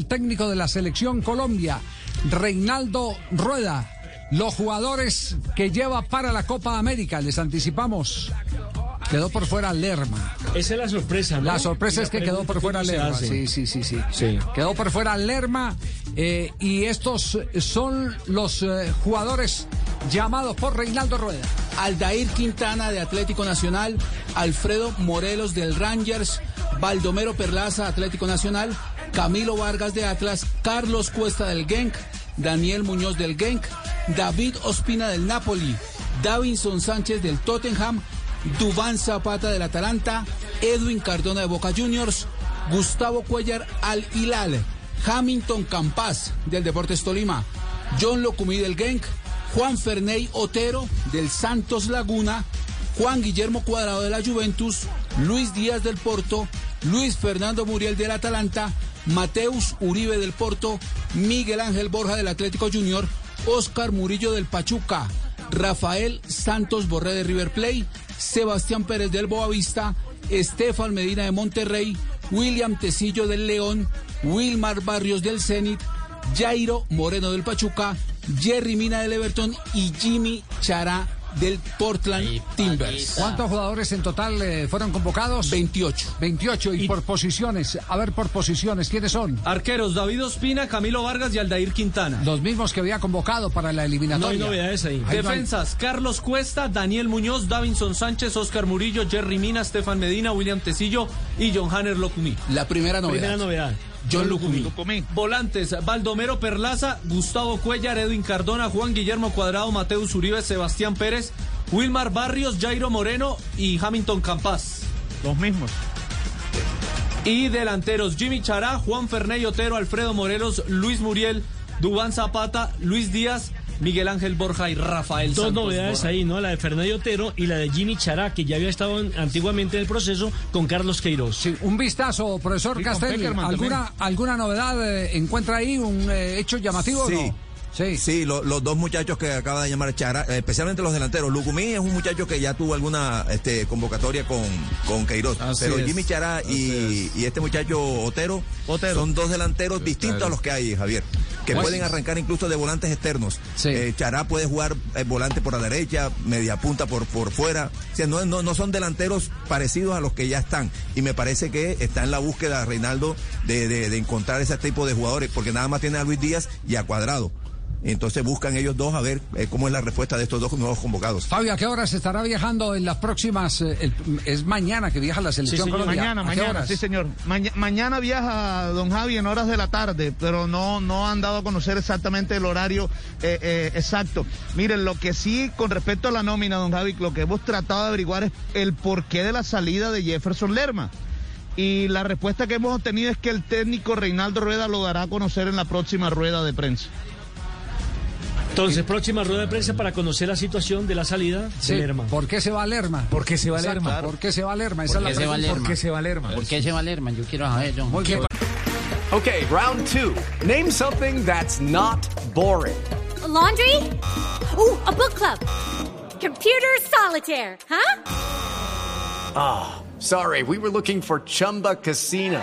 El técnico de la selección Colombia, Reinaldo Rueda. Los jugadores que lleva para la Copa América, les anticipamos. Quedó por fuera Lerma. Esa es la sorpresa, ¿no? La sorpresa es que quedó por fuera Lerma. Sí, sí, sí, sí. Sí. Quedó por fuera Lerma. eh, y estos son los eh, jugadores llamados por Reinaldo Rueda. Aldair Quintana de Atlético Nacional, Alfredo Morelos del Rangers, Baldomero Perlaza Atlético Nacional, Camilo Vargas de Atlas, Carlos Cuesta del Genk, Daniel Muñoz del Genk, David Ospina del Napoli, Davinson Sánchez del Tottenham, Dubán Zapata del Atalanta, Edwin Cardona de Boca Juniors, Gustavo Cuellar al Hilal, Hamilton Campas del Deportes Tolima, John Locumí del Genk, Juan Ferney Otero del Santos Laguna, Juan Guillermo Cuadrado de la Juventus, Luis Díaz del Porto, Luis Fernando Muriel del Atalanta, Mateus Uribe del Porto, Miguel Ángel Borja del Atlético Junior, Oscar Murillo del Pachuca, Rafael Santos Borré de River Plate, Sebastián Pérez del Boavista, Estefan Medina de Monterrey, William Tecillo del León, Wilmar Barrios del Zenit, Jairo Moreno del Pachuca, Jerry Mina del Everton y Jimmy Chará del Portland Timbers. ¿Cuántos jugadores en total eh, fueron convocados? 28. 28 y, por posiciones. A ver, por posiciones, ¿quiénes son? Arqueros, David Ospina, Camilo Vargas y Aldair Quintana. Los mismos que había convocado para la eliminatoria. No hay novedades ahí. Ahí no hay- Defensas, Carlos Cuesta, Daniel Muñoz, Davinson Sánchez, Oscar Murillo, Jerry Mina, Stefan Medina, William Tecillo y John Hanner Locumí. La primera novedad. Primera novedad. John Lucumí. Volantes, Baldomero Perlaza, Gustavo Cuellar, Edwin Cardona, Juan Guillermo Cuadrado, Mateus Uribe, Sebastián Pérez, Wilmar Barrios, Jairo Moreno y Hamilton Campas. Los mismos. Y delanteros, Jimmy Chará, Juan Ferney Otero, Alfredo Morelos, Luis Muriel, Dubán Zapata, Luis Díaz, Miguel Ángel Borja y Rafael Dos Santos novedades Borja. ahí, ¿no? La de Fernando Otero y la de Jimmy Chará, que ya había estado en- antiguamente en el proceso con Carlos Queiroz. Sí, un vistazo, profesor Sí. Peckerman ¿Alguna, ¿Alguna novedad eh, encuentra ahí? ¿Un eh, hecho llamativo Sí. o no? Sí. Sí, lo- los dos muchachos que acaba de llamar Chara, eh, especialmente los delanteros. Lucumí es un muchacho que ya tuvo alguna este, convocatoria con, con Queiroz. Así pero es, Jimmy Chará y, y este muchacho Otero, Otero. son dos delanteros distintos a los que hay, Javier. Que Pues- pueden arrancar incluso de volantes externos. Sí. Eh, Chará puede jugar eh, volante por la derecha, media punta por, por fuera. O sea, no, no, no son delanteros parecidos a los que ya están. Y me parece que está en la búsqueda, Reinaldo, de, de- de encontrar ese tipo de jugadores, porque nada más tiene a Luis Díaz y a Cuadrado. Entonces buscan ellos dos a ver eh, cómo es la respuesta de estos dos nuevos convocados. Fabio, ¿a qué horas estará viajando en las próximas? eh, el- es mañana que viaja la selección señor. Colombia. Mañana, ¿A qué mañana, horas? sí señor. Maña- mañana viaja don Javi en horas de la tarde, pero no, no han dado a conocer exactamente el horario eh, eh, exacto. Miren, lo que sí, con respecto a la nómina, don Javi, lo que hemos tratado de averiguar es el porqué de la salida de Jefferson Lerma. Y la respuesta que hemos obtenido es que el técnico Reinaldo Rueda lo dará a conocer en la próxima rueda de prensa. Entonces, próxima rueda de prensa para conocer la situación de la salida Sí, de Lerma. ¿Por qué se va Lerma? ¿Por qué se va Exacto, Lerma? ¿Por qué se va Lerma? Esa es la qué se va pregunta. ¿Por qué se va Lerma? ¿Por qué se va Lerman? Yo quiero saber, John. Muy bien. Okay, round two. Name something that's not boring. laundry? Ooh, a book club. Computer solitaire, huh? Ah, sorry, we were looking for Chumba Casino.